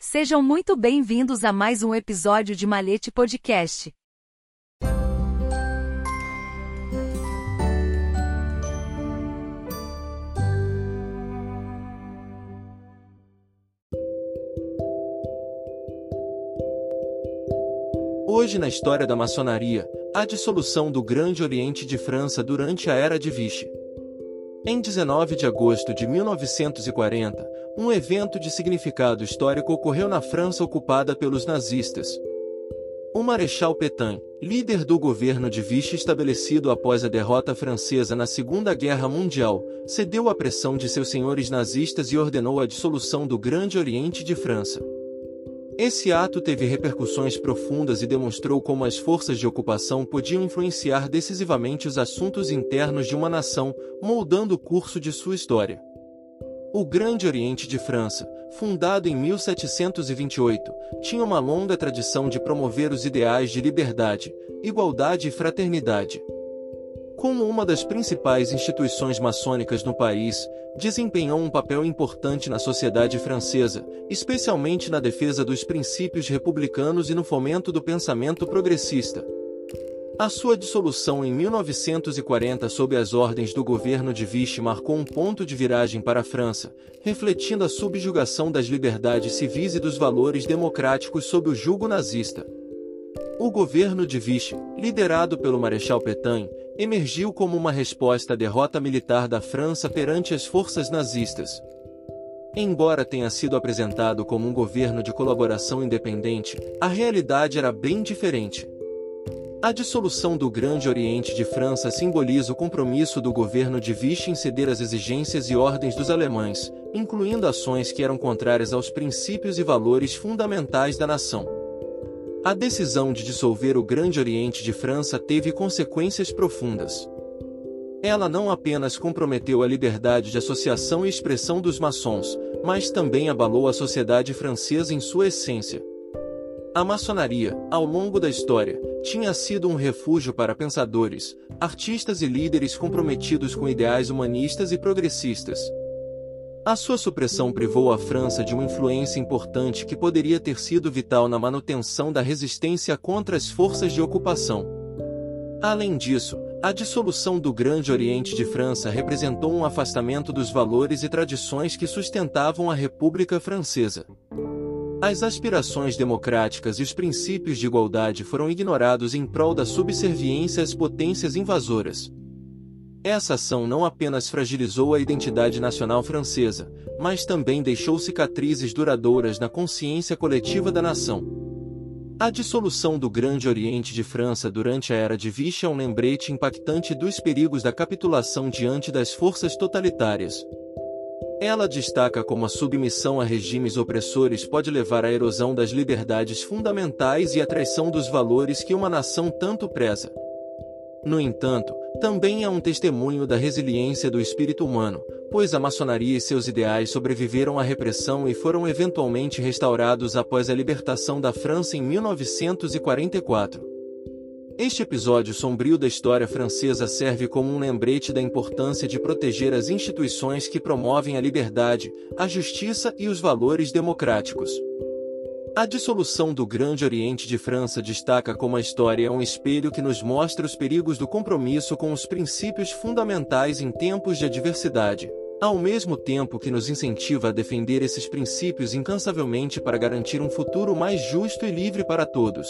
Sejam muito bem-vindos a mais um episódio de Malete Podcast. Hoje na história da maçonaria, a dissolução do Grande Oriente de França durante a Era de Vichy. Em 19 de agosto de 1940, um evento de significado histórico ocorreu na França ocupada pelos nazistas. O Marechal Pétain, líder do governo de Vichy estabelecido após a derrota francesa na Segunda Guerra Mundial, cedeu à pressão de seus senhores nazistas e ordenou a dissolução do Grande Oriente de França. Esse ato teve repercussões profundas e demonstrou como as forças de ocupação podiam influenciar decisivamente os assuntos internos de uma nação, moldando o curso de sua história. O Grande Oriente de França, fundado em 1728, tinha uma longa tradição de promover os ideais de liberdade, igualdade e fraternidade. Como uma das principais instituições maçônicas no país, desempenhou um papel importante na sociedade francesa, especialmente na defesa dos princípios republicanos e no fomento do pensamento progressista. A sua dissolução em 1940 sob as ordens do governo de Vichy marcou um ponto de viragem para a França, refletindo a subjugação das liberdades civis e dos valores democráticos sob o jugo nazista. O governo de Vichy, liderado pelo Marechal Pétain, emergiu como uma resposta à derrota militar da França perante as forças nazistas. Embora tenha sido apresentado como um governo de colaboração independente, a realidade era bem diferente. A dissolução do Grande Oriente de França simboliza o compromisso do governo de Vichy em ceder às exigências e ordens dos alemães, incluindo ações que eram contrárias aos princípios e valores fundamentais da nação. A decisão de dissolver o Grande Oriente de França teve consequências profundas. Ela não apenas comprometeu a liberdade de associação e expressão dos maçons, mas também abalou a sociedade francesa em sua essência. A maçonaria, ao longo da história, tinha sido um refúgio para pensadores, artistas e líderes comprometidos com ideais humanistas e progressistas. A sua supressão privou a França de uma influência importante que poderia ter sido vital na manutenção da resistência contra as forças de ocupação. Além disso, a dissolução do Grande Oriente de França representou um afastamento dos valores e tradições que sustentavam a República Francesa. As aspirações democráticas e os princípios de igualdade foram ignorados em prol da subserviência às potências invasoras. Essa ação não apenas fragilizou a identidade nacional francesa, mas também deixou cicatrizes duradouras na consciência coletiva da nação. A dissolução do Grande Oriente de França durante a Era de Vichy é um lembrete impactante dos perigos da capitulação diante das forças totalitárias. Ela destaca como a submissão a regimes opressores pode levar à erosão das liberdades fundamentais e à traição dos valores que uma nação tanto preza. No entanto, também é um testemunho da resiliência do espírito humano, pois a maçonaria e seus ideais sobreviveram à repressão e foram eventualmente restaurados após a libertação da França em 1944. Este episódio sombrio da história francesa serve como um lembrete da importância de proteger as instituições que promovem a liberdade, a justiça e os valores democráticos. A dissolução do Grande Oriente de França destaca como a história é um espelho que nos mostra os perigos do compromisso com os princípios fundamentais em tempos de adversidade, ao mesmo tempo que nos incentiva a defender esses princípios incansavelmente para garantir um futuro mais justo e livre para todos.